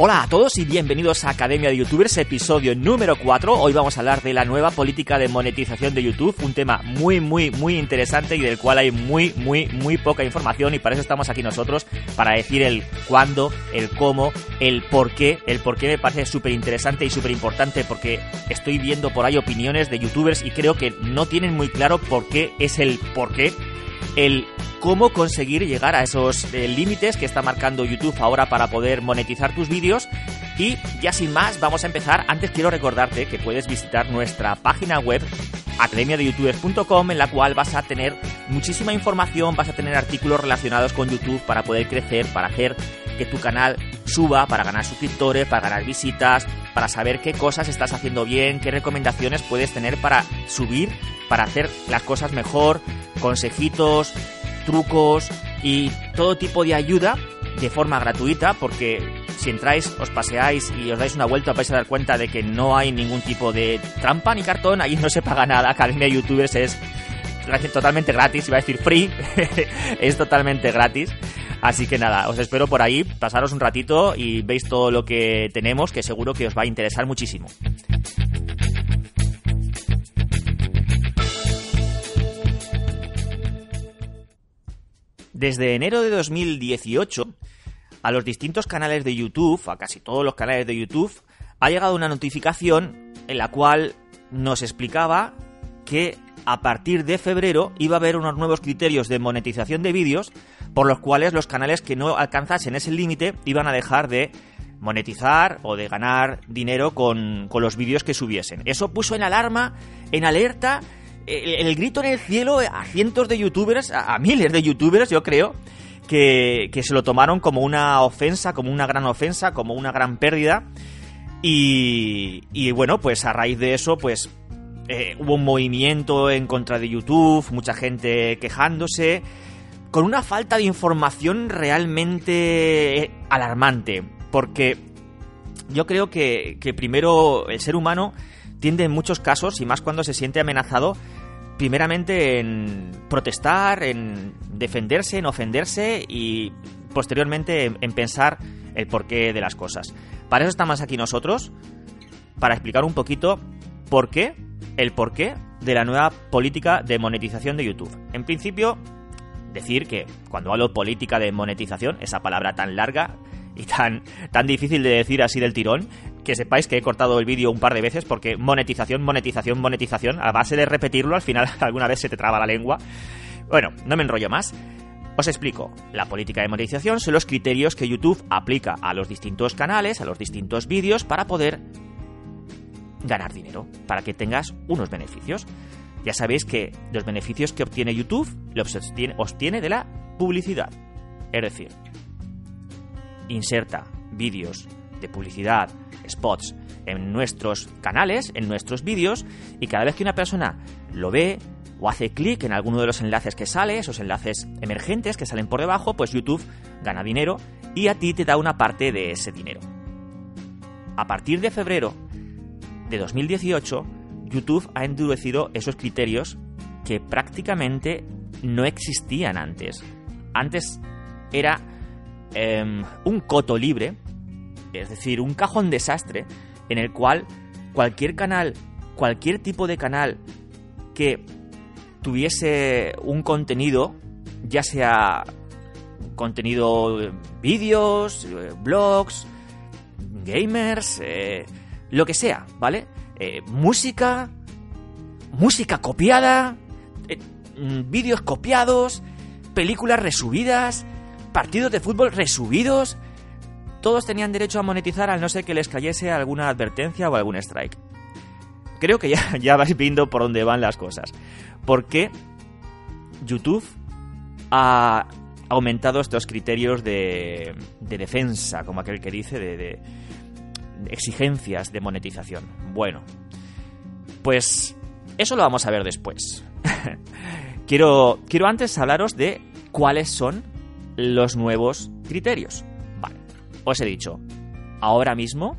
Hola a todos y bienvenidos a Academia de Youtubers, episodio número 4. Hoy vamos a hablar de la nueva política de monetización de YouTube, un tema muy, muy, muy interesante y del cual hay muy, muy, muy poca información y para eso estamos aquí nosotros, para decir el cuándo, el cómo, el por qué. El por qué me parece súper interesante y súper importante porque estoy viendo por ahí opiniones de youtubers y creo que no tienen muy claro por qué es el por qué. El cómo conseguir llegar a esos eh, límites que está marcando YouTube ahora para poder monetizar tus vídeos. Y ya sin más, vamos a empezar. Antes quiero recordarte que puedes visitar nuestra página web academiadeyoutubers.com en la cual vas a tener muchísima información, vas a tener artículos relacionados con YouTube para poder crecer, para hacer que tu canal suba, para ganar suscriptores, para ganar visitas, para saber qué cosas estás haciendo bien, qué recomendaciones puedes tener para subir, para hacer las cosas mejor, consejitos, trucos y todo tipo de ayuda de forma gratuita porque si entráis, os paseáis y os dais una vuelta vais a dar cuenta de que no hay ningún tipo de trampa ni cartón, ahí no se paga nada, Academia de Youtubers es totalmente gratis, iba a decir free, es totalmente gratis. Así que nada, os espero por ahí, pasaros un ratito y veis todo lo que tenemos, que seguro que os va a interesar muchísimo. Desde enero de 2018, a los distintos canales de YouTube, a casi todos los canales de YouTube, ha llegado una notificación en la cual nos explicaba que a partir de febrero iba a haber unos nuevos criterios de monetización de vídeos por los cuales los canales que no alcanzasen ese límite iban a dejar de monetizar o de ganar dinero con, con los vídeos que subiesen. Eso puso en alarma, en alerta el, grito en el cielo a cientos de youtubers, a, miles de youtubers, yo creo, que, se lo tomaron como una ofensa, como una gran ofensa, como una gran pérdida. Y, y bueno, pues a raíz de eso, pues eh, hubo un movimiento en contra de YouTube, mucha gente quejándose, con una falta de información realmente alarmante, porque yo creo que, que primero el ser humano tiende en muchos casos, y más cuando se siente amenazado, primeramente en protestar, en defenderse, en ofenderse y posteriormente en, pensar el porqué de las cosas. Para eso estamos aquí nosotros, para explicar un poquito por qué, el porqué de la nueva política de monetización de YouTube. En principio, decir que cuando hablo política de monetización, esa palabra tan larga y tan, tan difícil de decir así del tirón, que sepáis que he cortado el vídeo un par de veces porque monetización, monetización, monetización, a base de repetirlo, al final alguna vez se te traba la lengua. Bueno, no me enrollo más. Os explico. La política de monetización son los criterios que YouTube aplica a los distintos canales, a los distintos vídeos, para poder ganar dinero, para que tengas unos beneficios. Ya sabéis que los beneficios que obtiene YouTube los obtiene, de la publicidad. Es decir, inserta vídeos de publicidad, spots en nuestros canales, en nuestros vídeos, y cada vez que una persona lo ve o hace clic en alguno de los enlaces que sale, esos enlaces emergentes que salen por debajo, pues YouTube gana dinero y a ti te da una parte de ese dinero. A partir de febrero de 2018, YouTube ha endurecido esos criterios que prácticamente no existían antes. Antes era em, un coto libre, es decir, un cajón desastre en el cual cualquier canal, cualquier tipo de canal que tuviese un contenido, ya sea contenido vídeos, eh, blogs, gamers, eh, lo que sea, ¿vale? Eh, música, música copiada, mm, vídeos copiados, películas resubidas, partidos de fútbol resubidos, todos tenían derecho a monetizar al no ser que les cayese alguna advertencia o algún strike. Creo que ya, ya vais viendo por dónde van las cosas. Porque YouTube ha aumentado estos criterios de, de defensa, como aquel que dice, de, de exigencias de monetización. Bueno, pues eso lo vamos a ver después. quiero, quiero antes hablaros de cuáles son los nuevos criterios. Os he dicho, ahora mismo,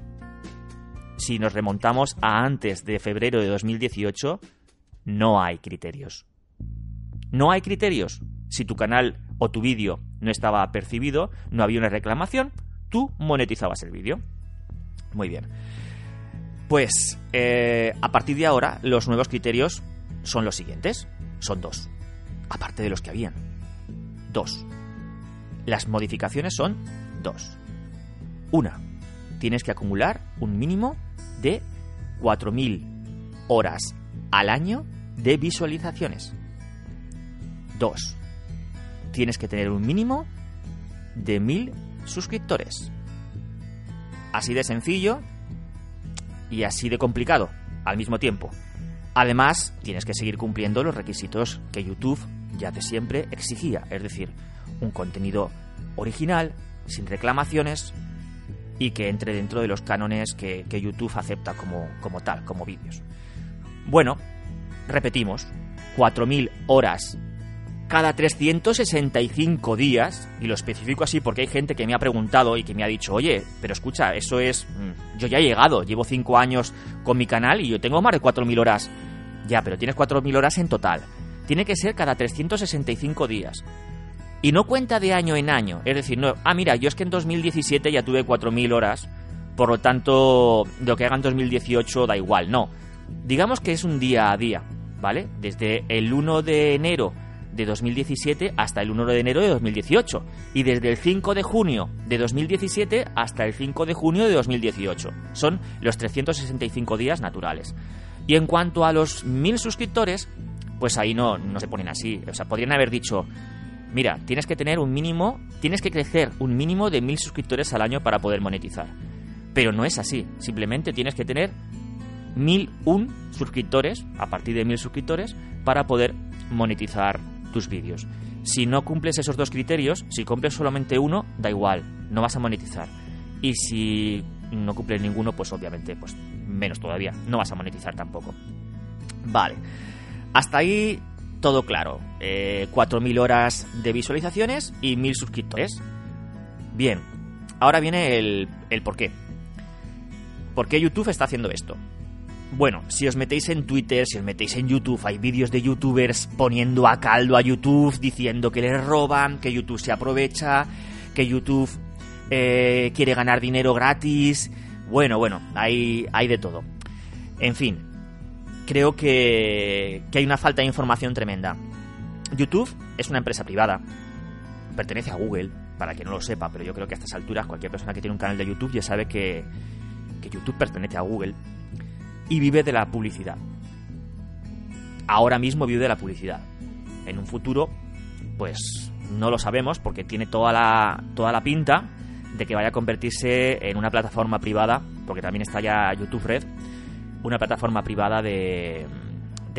si nos remontamos a antes de febrero de 2018, no hay criterios. No hay criterios. Si tu canal o tu vídeo no estaba percibido, no había una reclamación, tú monetizabas el vídeo. Muy bien. Pues eh, a partir de ahora los nuevos criterios son los siguientes. Son dos. Aparte de los que habían. Dos. Las modificaciones son dos. Una. Tienes que acumular un mínimo de 4.000 horas al año de visualizaciones. Dos. Tienes que tener un mínimo de 1.000 suscriptores. Así de sencillo y así de complicado al mismo tiempo. Además, tienes que seguir cumpliendo los requisitos que YouTube ya de siempre exigía, es decir, un contenido original, sin reclamaciones y que entre dentro de los cánones que, YouTube acepta como, como tal, como vídeos. Bueno, repetimos, 4.000 horas cada 365 días, y lo especifico así porque hay gente que me ha preguntado y que me ha dicho, oye, pero escucha, eso es... Mm, yo ya he llegado, llevo 5 años con mi canal y yo tengo más de 4.000 horas. Ya, pero tienes 4.000 horas en total. Tiene que ser cada 365 días. Y no cuenta de año en año. Es decir, no, ah, mira, yo es que en 2017 ya tuve 4.000 horas, por lo tanto, lo que haga en 2018 da igual. No. Digamos que es un día a día, ¿vale? Desde el 1 de enero de 2017 hasta el 1 de enero de 2018 y desde el 5 de junio de 2017 hasta el 5 de junio de 2018. Son los 365 días naturales. Y en cuanto a los 1000 suscriptores, pues ahí no, no se ponen así. O sea, podrían haber dicho, mira, tienes que tener un mínimo, tienes que crecer un mínimo de 1000 suscriptores al año para poder monetizar. Pero no es así. Simplemente tienes que tener 1001 suscriptores, a partir de 1000 suscriptores, para poder monetizar tus vídeos. Si no cumples esos dos criterios, si cumples solamente uno, da igual, no vas a monetizar. Y si no cumples ninguno, pues obviamente, pues menos todavía, no vas a monetizar tampoco. Vale, hasta ahí todo claro. 4.000 eh, horas de visualizaciones y 1.000 suscriptores. Bien, ahora viene el, el por qué. ¿Por qué YouTube está haciendo esto? Bueno, si os metéis en Twitter, si os metéis en YouTube, hay vídeos de youtubers poniendo a caldo a YouTube, diciendo que les roban, que YouTube se aprovecha, que YouTube eh, quiere ganar dinero gratis. Bueno, bueno, hay, hay de todo. En fin, creo que, hay una falta de información tremenda. YouTube es una empresa privada, pertenece a Google, para que no lo sepa, pero yo creo que a estas alturas cualquier persona que tiene un canal de YouTube ya sabe que, que YouTube pertenece a Google y vive de la publicidad. Ahora mismo vive de la publicidad. En un futuro, pues no lo sabemos porque tiene toda la, toda la pinta de que vaya a convertirse en una plataforma privada, porque también está ya YouTube Red, una plataforma privada de,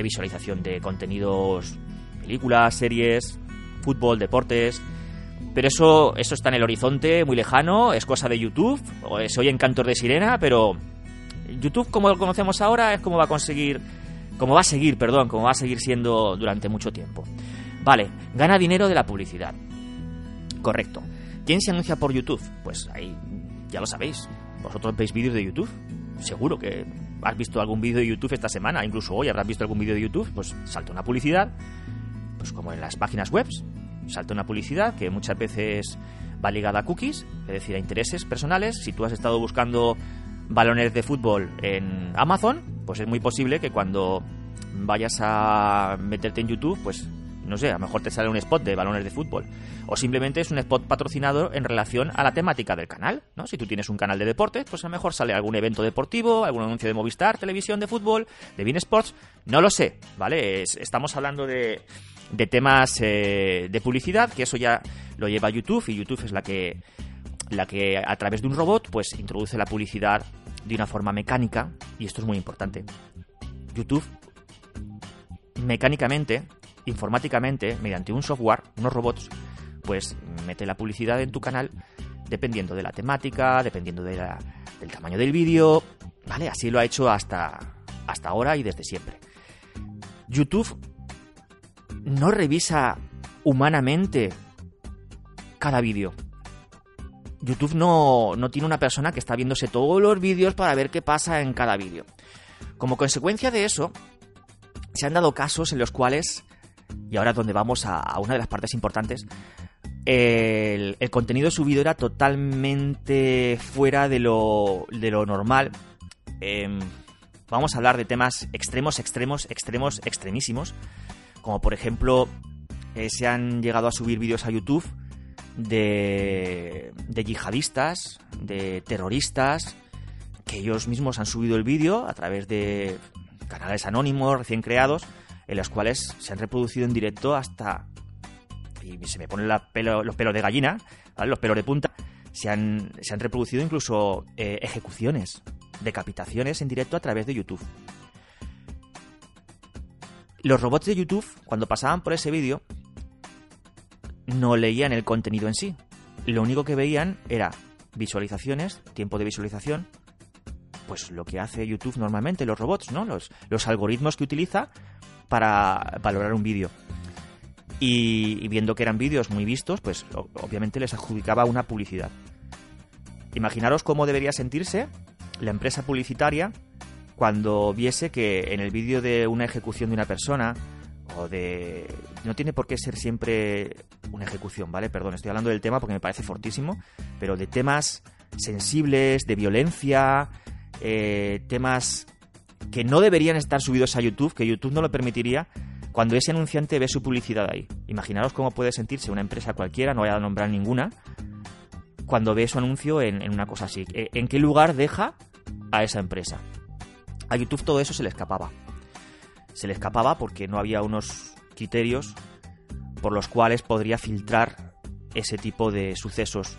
visualización de contenidos, películas, series, fútbol, deportes. Pero eso, eso está en el horizonte, muy lejano, es cosa de YouTube, soy encantor de sirena, pero YouTube, como lo conocemos ahora, es como va a conseguir. Como va a seguir, perdón, como va a seguir siendo durante mucho tiempo. Vale, gana dinero de la publicidad. Correcto. ¿Quién se anuncia por YouTube? Pues ahí ya lo sabéis. ¿Vosotros veis vídeos de YouTube? Seguro que has visto algún vídeo de YouTube esta semana, incluso hoy habrás visto algún vídeo de YouTube, pues salta una publicidad, pues como en las páginas web, salta una publicidad que muchas veces va ligada a cookies, es decir, a intereses personales. Si tú has estado buscando balones de fútbol en Amazon, pues es muy posible que cuando vayas a meterte en YouTube, pues no sé, a lo mejor te sale un spot de balones de fútbol. O simplemente es un spot patrocinado en relación a la temática del canal, ¿no? Si tú tienes un canal de deportes, pues a lo mejor sale algún evento deportivo, algún anuncio de Movistar, televisión de fútbol, de Bean Sports, no lo sé, ¿vale? estamos hablando de, de temas eh, de publicidad, que eso ya lo lleva YouTube y YouTube es la que la que a través de un robot pues introduce la publicidad de una forma mecánica y esto es muy importante. YouTube mecánicamente, informáticamente, mediante un software, unos robots, pues mete la publicidad en tu canal dependiendo de la temática, dependiendo de del tamaño del vídeo, ¿vale? Así lo ha hecho hasta, hasta ahora y desde siempre. YouTube no revisa humanamente cada vídeo. YouTube no, no tiene una persona que está viéndose todos los vídeos para ver qué pasa en cada vídeo. Como consecuencia de eso, se han dado casos en los cuales, y ahora donde vamos a, una de las partes importantes, el, contenido subido era totalmente fuera de lo, de lo normal. Em, vamos a hablar de temas extremos, extremos, extremos, extremísimos. Como por ejemplo, eh, se han llegado a subir vídeos a YouTube de, de yihadistas, de terroristas, que ellos mismos han subido el vídeo a través de canales anónimos recién creados, en los cuales se han reproducido en directo hasta y se me ponen los pelos de gallina, los pelos de punta, se han, se han reproducido incluso eh, ejecuciones, decapitaciones en directo a través de YouTube. Los robots de YouTube, cuando pasaban por ese vídeo, no leían el contenido en sí. Lo único que veían era visualizaciones, tiempo de visualización, pues lo que hace YouTube normalmente, los robots, ¿no? Los, los algoritmos que utiliza para valorar un vídeo y, viendo que eran vídeos muy vistos, pues obviamente les adjudicaba una publicidad. Imaginaros cómo debería sentirse la empresa publicitaria cuando viese que en el vídeo de una ejecución de una persona o de... No tiene por qué ser siempre una ejecución, ¿vale? Perdón, estoy hablando del tema porque me parece fortísimo, pero de temas sensibles, de violencia, eh, temas que no deberían estar subidos a YouTube, que YouTube no lo permitiría, cuando ese anunciante ve su publicidad ahí. Imaginaros cómo puede sentirse una empresa cualquiera, no voy a nombrar ninguna, cuando ve su anuncio en, una cosa así. Eh, ¿En qué lugar deja a esa empresa? A YouTube todo eso se le escapaba. Se le escapaba porque no había unos criterios por los cuales podría filtrar ese tipo de sucesos.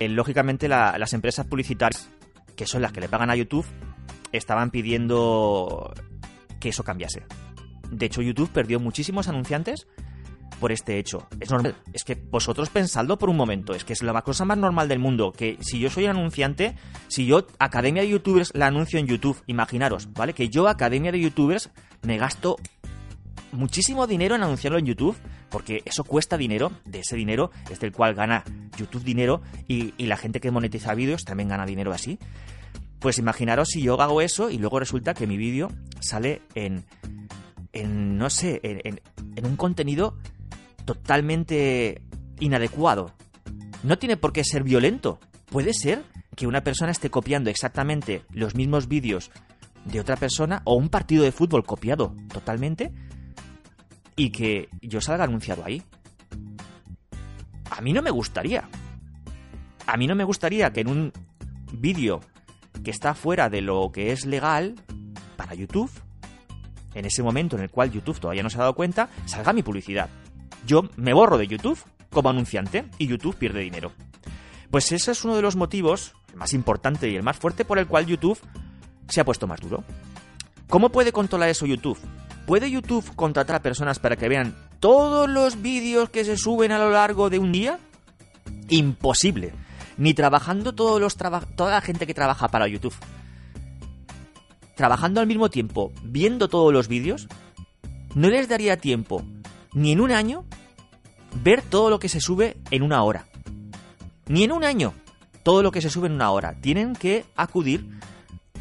Eh, lógicamente las empresas publicitarias, que son las que le pagan a YouTube, estaban pidiendo que eso cambiase. De hecho, YouTube perdió muchísimos anunciantes por este hecho. Es normal. Es que vosotros pensadlo por un momento. Es que es la cosa más normal del mundo. Que si yo soy anunciante, si yo, Academia de Youtubers, la anuncio en YouTube, imaginaros, ¿vale? Que yo, Academia de Youtubers, me gasto muchísimo dinero en anunciarlo en YouTube, porque eso cuesta dinero. De ese dinero es del cual gana YouTube dinero y, la gente que monetiza vídeos también gana dinero así. Pues imaginaros si yo hago eso y luego resulta que mi vídeo sale en en no sé, en, un contenido totalmente inadecuado. No tiene por qué ser violento. Puede ser que una persona esté copiando exactamente los mismos vídeos de otra persona o un partido de fútbol copiado totalmente y que yo salga anunciado ahí. A mí no me gustaría. A mí no me gustaría que en un vídeo que está fuera de lo que es legal para YouTube en ese momento en el cual YouTube todavía no se ha dado cuenta, salga mi publicidad. Yo me borro de YouTube como anunciante y YouTube pierde dinero. Pues ese es uno de los motivos, el más importante y el más fuerte, por el cual YouTube se ha puesto más duro. ¿Cómo puede controlar eso YouTube? ¿Puede YouTube contratar a personas para que vean todos los vídeos que se suben a lo largo de un día? Imposible. Ni trabajando todos los toda la gente que trabaja para YouTube trabajando al mismo tiempo, viendo todos los vídeos, no les daría tiempo, ni en un año, ver todo lo que se sube en una hora. Ni en un año, todo lo que se sube en una hora. Tienen que acudir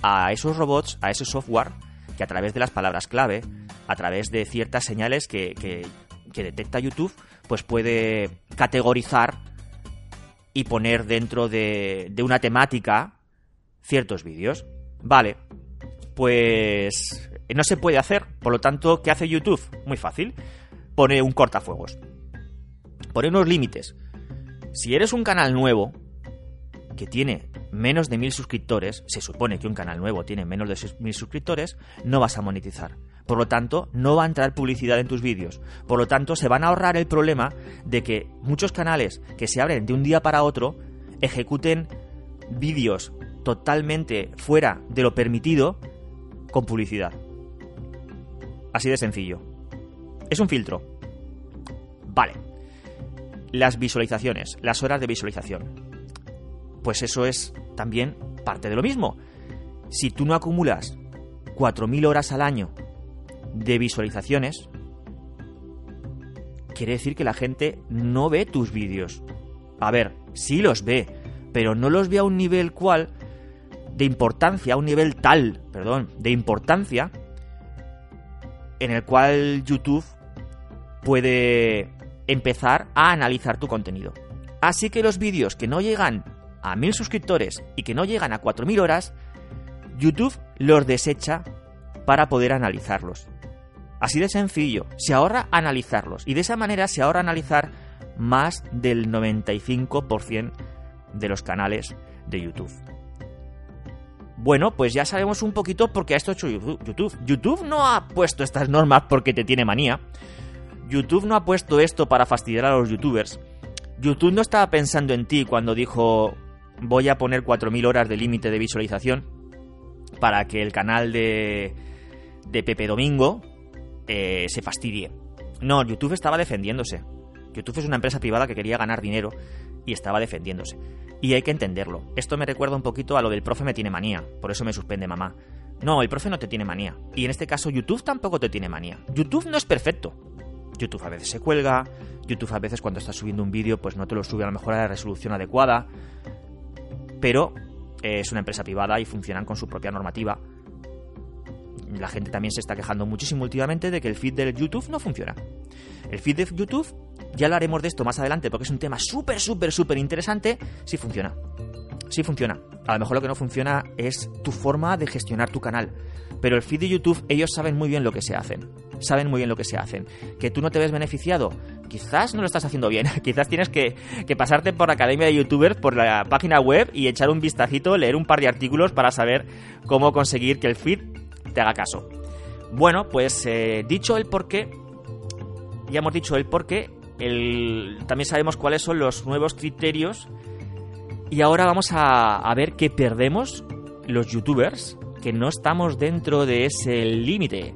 a esos robots, a ese software, que a través de las palabras clave, a través de ciertas señales que, que, detecta YouTube, pues puede categorizar y poner dentro de, de una temática ciertos vídeos. Vale, pues no se puede hacer. Por lo tanto, ¿qué hace YouTube? Muy fácil. Pone un cortafuegos. Pone unos límites. Si eres un canal nuevo que tiene menos de mil suscriptores, se supone que un canal nuevo tiene menos de mil suscriptores, no vas a monetizar. Por lo tanto, no va a entrar publicidad en tus vídeos. Por lo tanto, se van a ahorrar el problema de que muchos canales que se abren de un día para otro ejecuten vídeos totalmente fuera de lo permitido con publicidad. Así de sencillo. Es un filtro. Vale. Las visualizaciones, las horas de visualización. Pues eso es también parte de lo mismo. Si tú no acumulas 4.000 horas al año de visualizaciones, quiere decir que la gente no ve tus vídeos. A ver, sí los ve, pero no los ve a un nivel cual de importancia, a un nivel tal, perdón, de importancia, en el cual YouTube puede empezar a analizar tu contenido. Así que los vídeos que no llegan a 1000 suscriptores y que no llegan a 4000 horas, YouTube los desecha para poder analizarlos. Así de sencillo, se ahorra analizarlos y de esa manera se ahorra analizar más del 95% de los canales de YouTube. Bueno, pues ya sabemos un poquito por qué ha esto hecho YouTube. YouTube no ha puesto estas normas porque te tiene manía. YouTube no ha puesto esto para fastidiar a los youtubers. YouTube no estaba pensando en ti cuando dijo voy a poner 4.000 horas de límite de visualización para que el canal de, de Pepe Domingo eh, se fastidie. No, YouTube estaba defendiéndose. YouTube es una empresa privada que quería ganar dinero y estaba defendiéndose. Y hay que entenderlo. Esto me recuerda un poquito a lo del profe me tiene manía, por eso me suspende mamá. No, el profe no te tiene manía. Y en este caso YouTube tampoco te tiene manía. YouTube no es perfecto. YouTube a veces se cuelga, YouTube a veces cuando estás subiendo un vídeo pues no te lo sube a lo mejor a la resolución adecuada, pero eh, es una empresa privada y funcionan con su propia normativa. La gente también se está quejando muchísimo últimamente de que el feed de YouTube no funciona. El feed de YouTube ya hablaremos de esto más adelante porque es un tema súper, súper, súper interesante. Sí funciona. Sí funciona. A lo mejor lo que no funciona es tu forma de gestionar tu canal. Pero el feed de YouTube, ellos saben muy bien lo que se hacen. Saben muy bien lo que se hacen. Que tú no te ves beneficiado. Quizás no lo estás haciendo bien. Quizás tienes que, que pasarte por la Academia de YouTubers, por la página web y echar un vistacito, leer un par de artículos para saber cómo conseguir que el feed te haga caso. Bueno, pues eh, dicho el porqué, ya hemos dicho el porqué, también sabemos cuáles son los nuevos criterios. Y ahora vamos a, ver qué perdemos los youtubers que no estamos dentro de ese límite.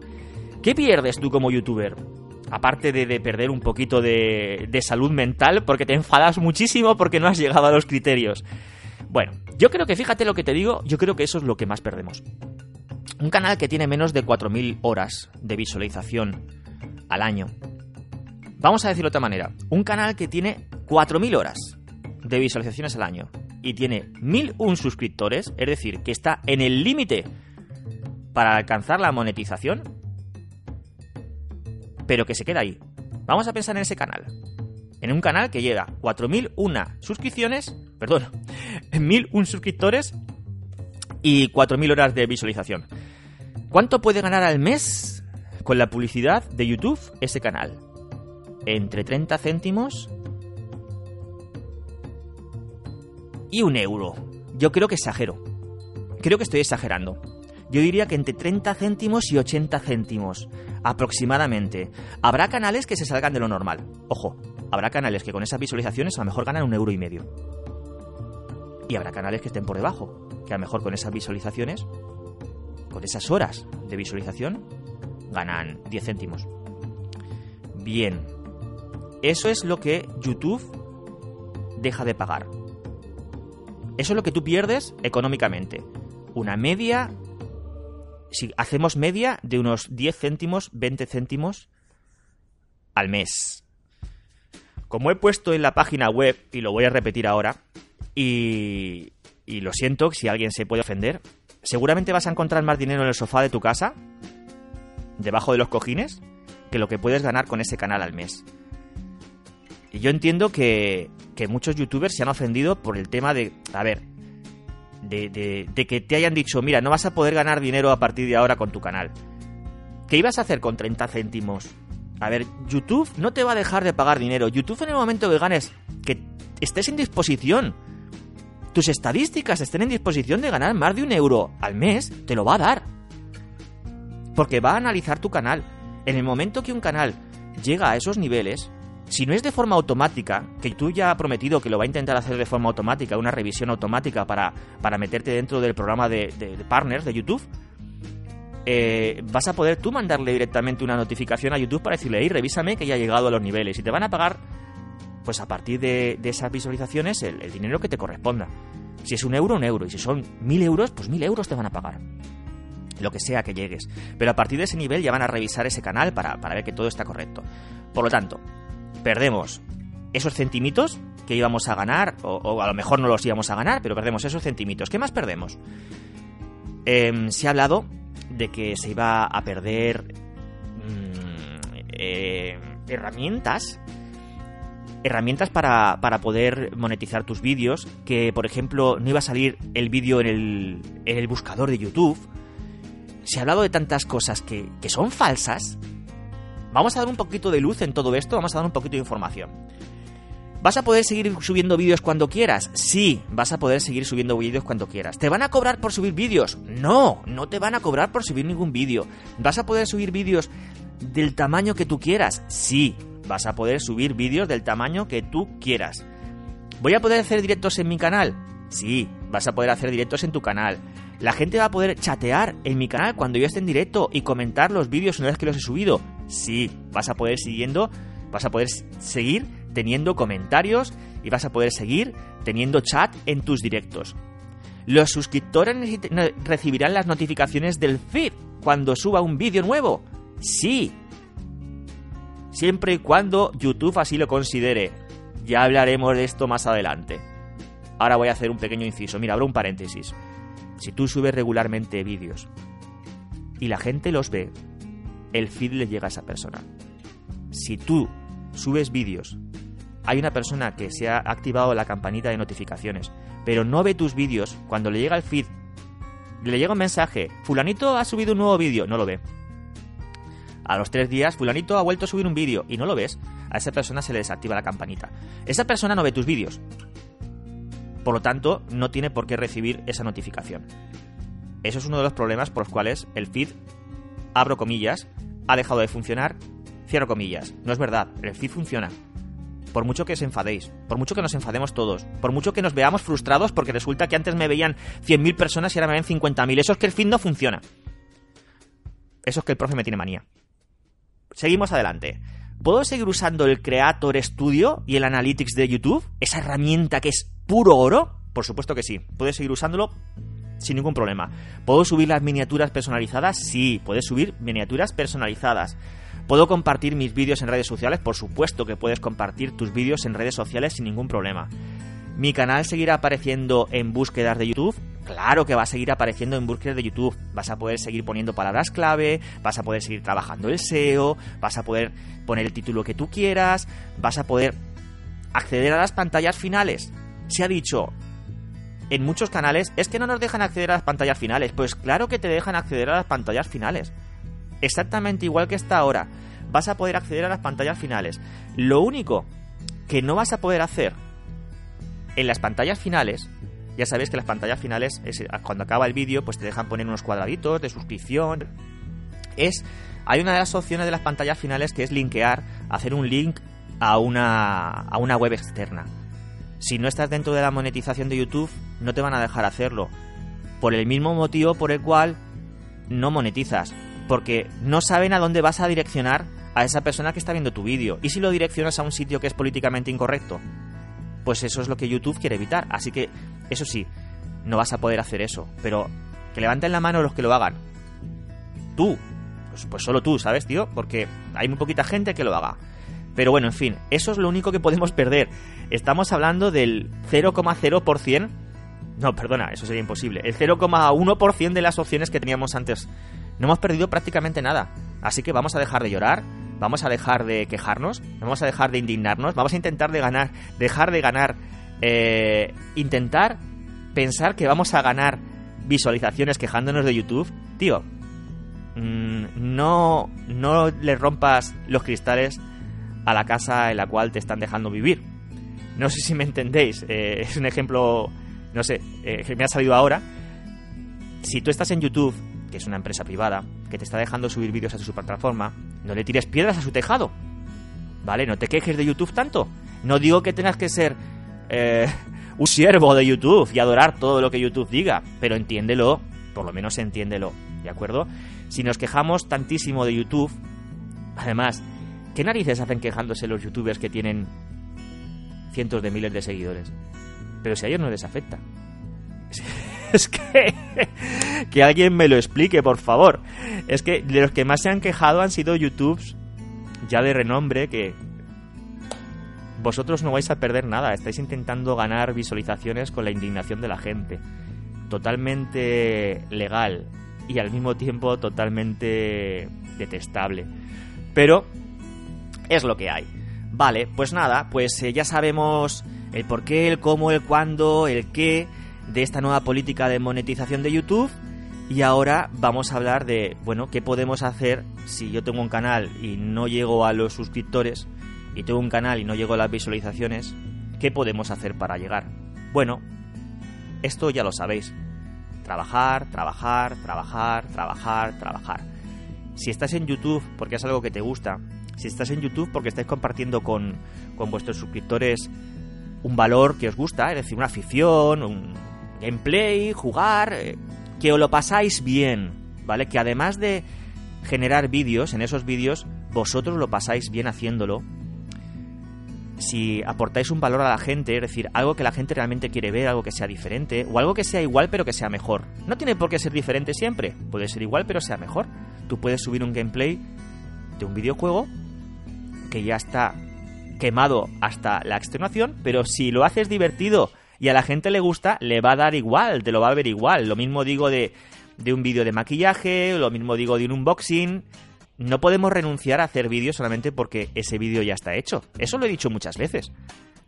¿Qué pierdes tú como youtuber? Aparte de, perder un poquito de, de, salud mental porque te enfadas muchísimo porque no has llegado a los criterios. Bueno, yo creo que fíjate lo que te digo, yo creo que eso es lo que más perdemos. Un canal que tiene menos de 4.000 horas de visualización al año Vamos a decirlo de otra manera. Un canal que tiene 4.000 horas de visualizaciones al año y tiene 1.001 suscriptores, es decir, que está en el límite para alcanzar la monetización, pero que se queda ahí. Vamos a pensar en ese canal. En un canal que llega 4.001 suscripciones, perdón, 1.001 suscriptores y 4.000 horas de visualización. ¿Cuánto puede ganar al mes con la publicidad de YouTube ese canal? entre 30 céntimos y un euro. Yo creo que exagero. Creo que estoy exagerando. Yo diría que entre 30 céntimos y 80 céntimos, aproximadamente. Habrá canales que se salgan de lo normal. Ojo, habrá canales que con esas visualizaciones a lo mejor ganan un euro y medio. Y habrá canales que estén por debajo, que a lo mejor con esas visualizaciones, con esas horas de visualización, ganan 10 céntimos. Bien, eso es lo que YouTube deja de pagar. Eso es lo que tú pierdes económicamente. Una media, si hacemos media de unos 10 céntimos, 20 céntimos al mes. Como he puesto en la página web, y lo voy a repetir ahora, y, y lo siento si alguien se puede ofender, seguramente vas a encontrar más dinero en el sofá de tu casa, debajo de los cojines, que lo que puedes ganar con ese canal al mes. Y yo entiendo que, muchos youtubers se han ofendido por el tema de, a ver, de, que te hayan dicho, mira, no vas a poder ganar dinero a partir de ahora con tu canal. ¿Qué ibas a hacer con 30 céntimos? A ver, YouTube no te va a dejar de pagar dinero. YouTube en el momento que ganes, que estés en disposición, tus estadísticas estén en disposición de ganar más de un euro al mes, te lo va a dar. Porque va a analizar tu canal. En el momento que un canal llega a esos niveles, si no es de forma automática, que tú ya has prometido que lo va a intentar hacer de forma automática, una revisión automática para, para meterte dentro del programa de, partners de YouTube, eh, vas a poder tú mandarle directamente una notificación a YouTube para decirle, hey, revísame que ya ha llegado a los niveles y te van a pagar, pues a partir de, esas visualizaciones, el, el, dinero que te corresponda. Si es un euro, un euro. Y si son mil euros, pues mil euros te van a pagar. Lo que sea que llegues. Pero a partir de ese nivel ya van a revisar ese canal para, para ver que todo está correcto. Por lo tanto, perdemos esos centimitos que íbamos a ganar, o, a lo mejor no los íbamos a ganar, pero perdemos esos centimitos. ¿Qué más perdemos? Em, se ha hablado de que se iba a perder mm, eh, herramientas herramientas para, para poder monetizar tus vídeos, que por ejemplo no iba a salir el vídeo en el, en el buscador de YouTube. Se ha hablado de tantas cosas que, que son falsas. Vamos a dar un poquito de luz en todo esto, vamos a dar un poquito de información. ¿Vas a poder seguir subiendo vídeos cuando quieras? Sí, vas a poder seguir subiendo vídeos cuando quieras. ¿Te van a cobrar por subir vídeos? No, no te van a cobrar por subir ningún vídeo. ¿Vas a poder subir vídeos del tamaño que tú quieras? Sí, vas a poder subir vídeos del tamaño que tú quieras. ¿Voy a poder hacer directos en mi canal? Sí, vas a poder hacer directos en tu canal. ¿La gente va a poder chatear en mi canal cuando yo esté en directo y comentar los vídeos una vez que los he subido? Sí, vas a poder siguiendo, vas a poder seguir teniendo comentarios y vas a poder seguir teniendo chat en tus directos. Los suscriptores recibirán las notificaciones del feed cuando suba un vídeo nuevo. Sí. Siempre y cuando YouTube así lo considere. Ya hablaremos de esto más adelante. Ahora voy a hacer un pequeño inciso. Mira, abro un paréntesis. Si tú subes regularmente vídeos y la gente los ve, el feed le llega a esa persona. Si tú subes vídeos hay una persona que se ha activado la campanita de notificaciones, pero no ve tus vídeos, cuando le llega el feed, le llega un mensaje, fulanito ha subido un nuevo vídeo, no lo ve. A los tres días, fulanito ha vuelto a subir un vídeo y no lo ves, a esa persona se le desactiva la campanita. Esa persona no ve tus vídeos. Por lo tanto, no tiene por qué recibir esa notificación. Eso es uno de los problemas por los cuales el feed, abro comillas, ha dejado de funcionar, cierro comillas. No es verdad, el feed funciona por mucho que os enfadéis, por mucho que nos enfademos todos, por mucho que nos veamos frustrados porque resulta que antes me veían 100.000 personas y ahora me ven 50.000. Eso es que el feed no funciona. Eso es que el profe me tiene manía. Seguimos adelante. ¿Puedo seguir usando el Creator Studio y el Analytics de YouTube? Esa herramienta que es puro oro. Por supuesto que sí. Puedes seguir usándolo sin ningún problema. ¿Puedo subir las miniaturas personalizadas? Sí, puedes subir miniaturas personalizadas. ¿Puedo compartir mis vídeos en redes sociales? Por supuesto que puedes compartir tus vídeos en redes sociales sin ningún problema. ¿Mi canal seguirá apareciendo en búsquedas de YouTube? Claro que va a seguir apareciendo en búsquedas de YouTube. Vas a poder seguir poniendo palabras clave, vas a poder seguir trabajando el SEO, vas a poder poner el título que tú quieras, vas a poder acceder a las pantallas finales. Se ha dicho en muchos canales es que no nos dejan acceder a las pantallas finales. Pues claro que te dejan acceder a las pantallas finales exactamente igual que está ahora. Vas a poder acceder a las pantallas finales. Lo único que no vas a poder hacer en las pantallas finales, ya sabéis que las pantallas finales, es, cuando acaba el vídeo, pues te dejan poner unos cuadraditos de suscripción. Es, hay una de las opciones de las pantallas finales que es linkear, hacer un link a una, a una web externa. Si no estás dentro de la monetización de YouTube, no te van a dejar hacerlo. Por el mismo motivo por el cual no monetizas porque no saben a dónde vas a direccionar a esa persona que está viendo tu vídeo. ¿Y si lo direccionas a un sitio que es políticamente incorrecto? Pues eso es lo que YouTube quiere evitar. Así que, eso sí, no vas a poder hacer eso. Pero que levanten la mano los que lo hagan. Tú. Pues, pues solo tú, ¿sabes, tío? Porque hay muy poquita gente que lo haga. Pero bueno, en fin, eso es lo único que podemos perder. Estamos hablando del 0,0%. No, perdona, eso sería imposible. El 0,1% de las opciones que teníamos antes no hemos perdido prácticamente nada. Así que vamos a dejar de llorar, vamos a dejar de quejarnos, vamos a dejar de indignarnos, vamos a intentar de ganar, dejar de ganar, eh, intentar pensar que vamos a ganar visualizaciones quejándonos de YouTube. Tío, mm, no, no le rompas los cristales a la casa en la cual te están dejando vivir. No sé si me entendéis, eh, es un ejemplo, no sé, eh, que me ha salido ahora. Si tú estás en YouTube que es una empresa privada, que te está dejando subir vídeos a su plataforma, no le tires piedras a su tejado. ¿Vale? No te quejes de YouTube tanto. No digo que tengas que ser eh, un siervo de YouTube y adorar todo lo que YouTube diga, pero entiéndelo, por lo menos entiéndelo, ¿de acuerdo? Si nos quejamos tantísimo de YouTube, además, ¿qué narices hacen quejándose los youtubers que tienen cientos de miles de seguidores? Pero si a ellos no les afecta. es que que alguien me lo explique, por favor. Es que de los que más se han quejado han sido YouTubes ya de renombre que vosotros no vais a perder nada, estáis intentando ganar visualizaciones con la indignación de la gente. Totalmente legal y al mismo tiempo totalmente detestable. Pero es lo que hay. Vale, pues nada, pues eh, ya sabemos el por qué, el cómo, el cuándo, el qué de esta nueva política de monetización de YouTube. Y ahora vamos a hablar de, bueno, qué podemos hacer si yo tengo un canal y no llego a los suscriptores, y tengo un canal y no llego a las visualizaciones, ¿qué podemos hacer para llegar? Bueno, esto ya lo sabéis. Trabajar, trabajar, trabajar, trabajar, trabajar. Si estás en YouTube porque es algo que te gusta, si estás en YouTube porque estáis compartiendo con, con vuestros suscriptores un valor que os gusta, es decir, una afición, un gameplay, jugar, eh, que os lo pasáis bien, ¿vale? Que además de generar vídeos, en esos vídeos vosotros lo pasáis bien haciéndolo. Si aportáis un valor a la gente, es decir, algo que la gente realmente quiere ver, algo que sea diferente, o algo que sea igual pero que sea mejor. No tiene por qué ser diferente siempre, puede ser igual pero sea mejor. Tú puedes subir un gameplay de un videojuego que ya está quemado hasta la extenuación, pero si lo haces divertido y a la gente le gusta, le va a dar igual, te lo va a ver igual. Lo mismo digo de, de un vídeo de maquillaje, lo mismo digo de un unboxing. No podemos renunciar a hacer vídeos solamente porque ese vídeo ya está hecho. Eso lo he dicho muchas veces.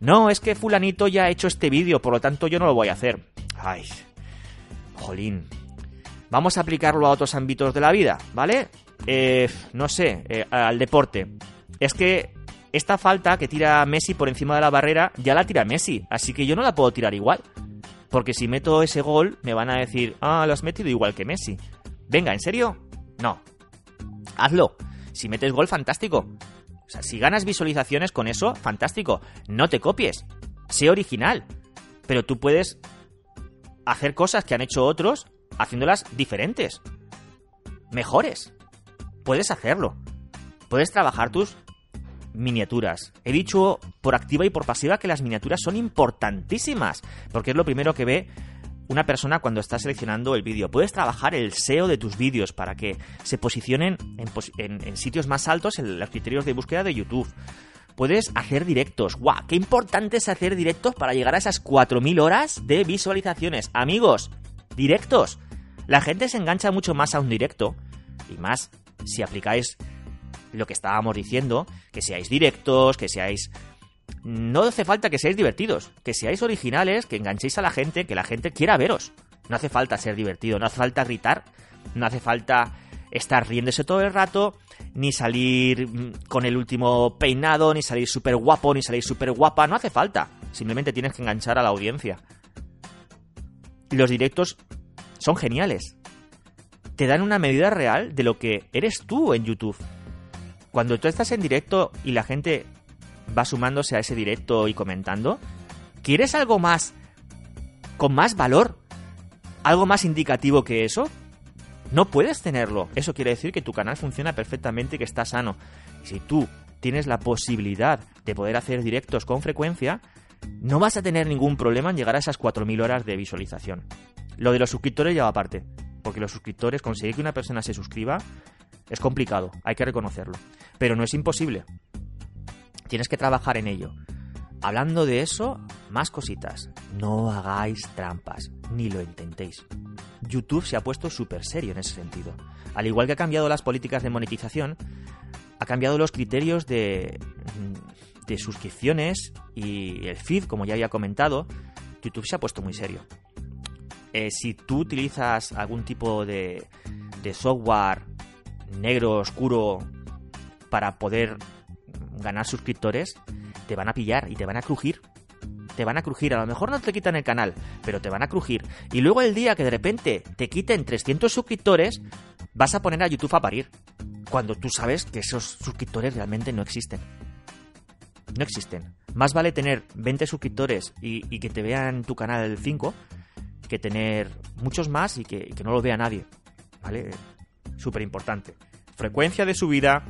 No, es que fulanito ya ha hecho este vídeo, por lo tanto yo no lo voy a hacer. Ay, jolín. Vamos a aplicarlo a otros ámbitos de la vida, ¿vale? Eh, no sé, eh, al deporte. Es que esta falta que tira Messi por encima de la barrera ya la tira Messi, así que yo no la puedo tirar igual. Porque si meto ese gol, me van a decir, ah, lo has metido igual que Messi. Venga, ¿en serio? No. Hazlo. Si metes gol, fantástico. O sea, si ganas visualizaciones con eso, fantástico. No te copies. Sé original. Pero tú puedes hacer cosas que han hecho otros haciéndolas diferentes. Mejores. Puedes hacerlo. Puedes trabajar tus miniaturas. He dicho por activa y por pasiva que las miniaturas son importantísimas, porque es lo primero que ve una persona cuando está seleccionando el vídeo. Puedes trabajar el SEO de tus vídeos para que se posicionen en, sitios más altos en los criterios de búsqueda de YouTube. Puedes hacer directos. ¡Guau! ¡Qué importante es hacer directos para llegar a esas 4.000 horas de visualizaciones! Amigos, directos. La gente se engancha mucho más a un directo y más si aplicáis lo que estábamos diciendo, que seáis directos, que seáis... No hace falta que seáis divertidos, que seáis originales, que enganchéis a la gente, que la gente quiera veros. No hace falta ser divertido, no hace falta gritar, no hace falta estar riéndose todo el rato, ni salir mm, con el último peinado, ni salir súper guapo, ni salir súper guapa, no hace falta. Simplemente tienes que enganchar a la audiencia. Los directos son geniales. Te dan una medida real de lo que eres tú en YouTube. Cuando tú estás en directo y la gente va sumándose a ese directo y comentando, ¿quieres algo más con más valor? ¿Algo más indicativo que eso? No puedes tenerlo. Eso quiere decir que tu canal funciona perfectamente y que está sano. Y si tú tienes la posibilidad de poder hacer directos con frecuencia, no vas a tener ningún problema en llegar a esas 4.000 horas de visualización. Lo de los suscriptores ya va aparte. Porque los suscriptores, conseguir que una persona se suscriba, es complicado, hay que reconocerlo. Pero no es imposible. Tienes que trabajar en ello. Hablando de eso, más cositas. No hagáis trampas, ni lo intentéis. YouTube se ha puesto súper serio en ese sentido. Al igual que ha cambiado las políticas de monetización, ha cambiado los criterios de, de suscripciones y el feed, como ya había comentado. YouTube se ha puesto muy serio. Eh, si tú utilizas algún tipo de, de software negro, oscuro, para poder ganar suscriptores, te van a pillar y te van a crujir. Te van a crujir, a lo mejor no te quitan el canal, pero te van a crujir. Y luego el día que de repente te quiten 300 suscriptores, vas a poner a YouTube a parir. Cuando tú sabes que esos suscriptores realmente no existen. No existen. Más vale tener 20 suscriptores y, que te vean tu canal 5 que tener muchos más y que, que no lo vea nadie. ¿Vale? Súper importante. Frecuencia de subida,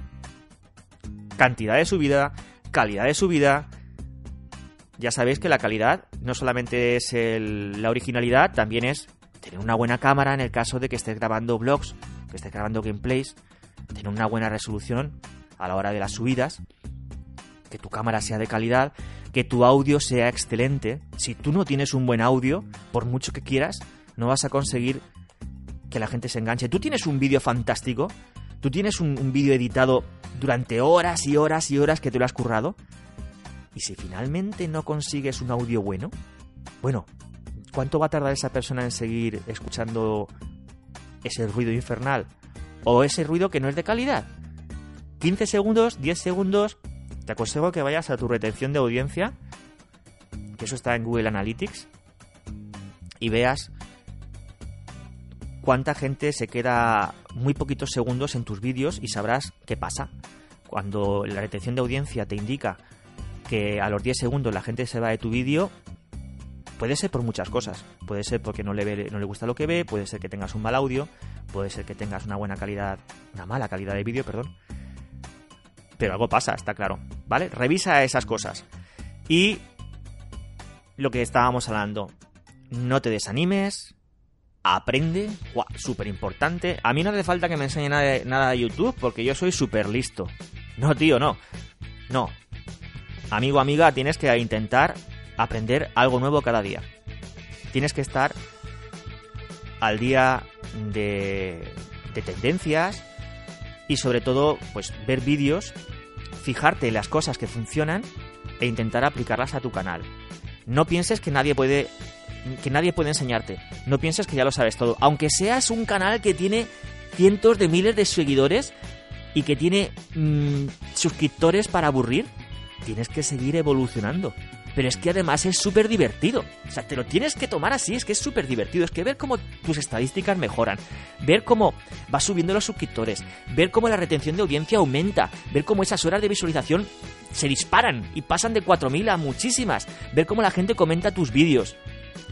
cantidad de subida, calidad de subida. Ya sabéis que la calidad no solamente es la originalidad, también es tener una buena cámara en el caso de que estés grabando vlogs, que estés grabando gameplays, tener una buena resolución a la hora de las subidas, que tu cámara sea de calidad, que tu audio sea excelente. Si tú no tienes un buen audio, por mucho que quieras, no vas a conseguir que la gente se enganche. Tú tienes un vídeo fantástico, tú tienes un, vídeo editado durante horas y horas y horas que te lo has currado, ¿Y si finalmente no consigues un audio bueno? Bueno, ¿cuánto va a tardar esa persona en seguir escuchando ese ruido infernal? ¿O ese ruido que no es de calidad? ¿15 segundos? ¿10 segundos? Te aconsejo que vayas a tu retención de audiencia, que eso está en Google Analytics, y veas cuánta gente se queda muy poquitos segundos en tus vídeos y sabrás qué pasa. Cuando la retención de audiencia te indica que a los 10 segundos la gente se va de tu vídeo, puede ser por muchas cosas. Puede ser porque no le, no le gusta lo que ve, puede ser que tengas un mal audio, puede ser que tengas una buena calidad, una mala calidad de vídeo, perdón. Pero algo pasa, está claro. ¿Vale? Revisa esas cosas. Y lo que estábamos hablando, no te desanimes, aprende, súper importante. A mí no hace falta que me enseñe nada de, nada de YouTube porque yo soy súper listo. No, tío, no. No. Amigo, amiga, tienes que intentar aprender algo nuevo cada día. Tienes que estar al día de, de tendencias y sobre todo, pues ver vídeos, fijarte en las cosas que funcionan e intentar aplicarlas a tu canal. No pienses que nadie puede que nadie puede enseñarte. No pienses que ya lo sabes todo. Aunque seas un canal que tiene cientos de miles de seguidores y que tiene mm, suscriptores para aburrir, tienes que seguir evolucionando. Pero es que además es súper divertido. O sea, te lo tienes que tomar así, es que es súper divertido. Es que ver cómo tus estadísticas mejoran, ver cómo va subiendo los suscriptores, ver cómo la retención de audiencia aumenta, ver cómo esas horas de visualización se disparan y pasan de 4.000 a muchísimas, ver cómo la gente comenta tus vídeos,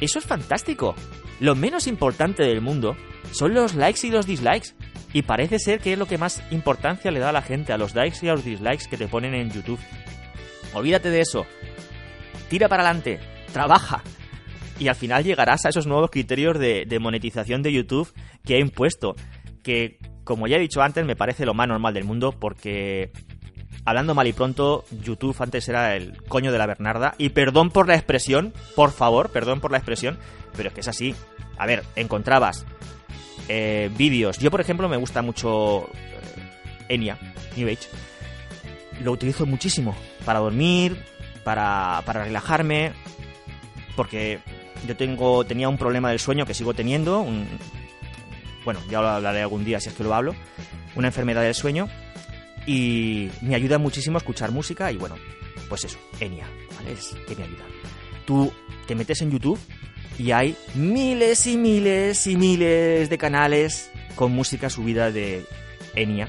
eso es fantástico. Lo menos importante del mundo son los likes y los dislikes. Y parece ser que es lo que más importancia le da a la gente, a los likes y a los dislikes que te ponen en YouTube. Olvídate de eso. Tira para adelante. Trabaja. Y al final llegarás a esos nuevos criterios de, de monetización de YouTube que ha impuesto. Que, como ya he dicho antes, me parece lo más normal del mundo porque hablando mal y pronto, YouTube antes era el coño de la Bernarda. Y perdón por la expresión, por favor, perdón por la expresión, pero es que es así. A ver, encontrabas eh, vídeos. Yo, por ejemplo, me gusta mucho eh, Enya, New Age. Lo utilizo muchísimo para dormir, para, para relajarme, porque yo tengo tenía un problema del sueño que sigo teniendo. bueno, ya lo hablaré algún día si es que lo hablo. Una enfermedad del sueño y me ayuda muchísimo a escuchar música y bueno, pues eso, Enya, ¿vale? Es que me ayuda. Tú te metes en YouTube y hay miles y miles y miles de canales con música subida de Enya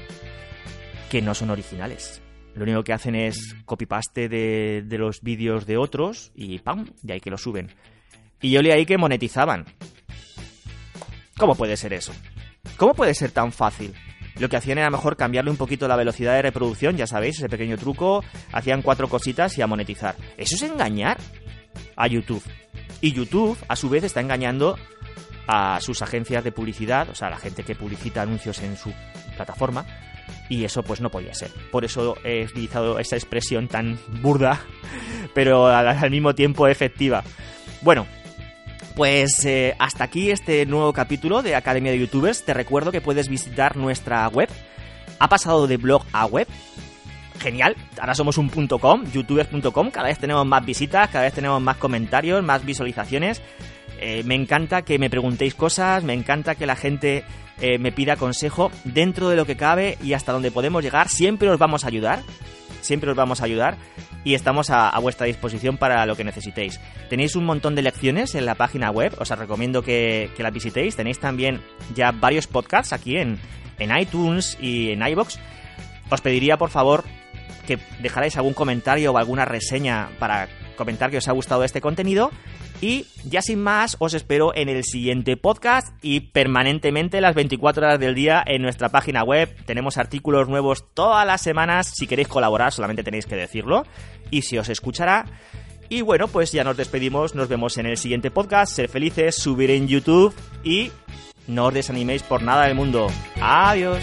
que no son originales. Lo único que hacen es copy-paste de, de los vídeos de otros y ¡pam! De ahí que lo suben. Y yo leí ahí que monetizaban. ¿Cómo puede ser eso? ¿Cómo puede ser tan fácil? Lo que hacían era mejor cambiarle un poquito la velocidad de reproducción, ya sabéis, ese pequeño truco, hacían cuatro cositas y a monetizar. Eso es engañar a YouTube. Y YouTube, a su vez, está engañando a sus agencias de publicidad, o sea, a la gente que publicita anuncios en su plataforma, y eso pues no podía ser. Por eso he utilizado esa expresión tan burda, pero al, mismo tiempo efectiva. Bueno, pues eh, hasta aquí este nuevo capítulo de Academia de Youtubers. Te recuerdo que puedes visitar nuestra web. Ha pasado de blog a web. Genial, ahora somos un .com, youtubers.com, cada vez tenemos más visitas, cada vez tenemos más comentarios, más visualizaciones. Eh, me encanta que me preguntéis cosas, me encanta que la gente eh, me pida consejo dentro de lo que cabe y hasta donde podemos llegar. Siempre os vamos a ayudar, siempre os vamos a ayudar y estamos a, vuestra disposición para lo que necesitéis. Tenéis un montón de lecciones en la página web, os recomiendo que, que la visitéis. Tenéis también ya varios podcasts aquí en, en iTunes y en iBox. Os pediría por favor que dejarais algún comentario o alguna reseña para comentar que os ha gustado este contenido y ya sin más, os espero en el siguiente podcast y permanentemente las 24 horas del día en nuestra página web. Tenemos artículos nuevos todas las semanas. Si queréis colaborar, solamente tenéis que decirlo y se os escuchará. Y bueno, pues ya nos despedimos. Nos vemos en el siguiente podcast. Ser felices, subir en YouTube y no os desaniméis por nada del mundo. Adiós.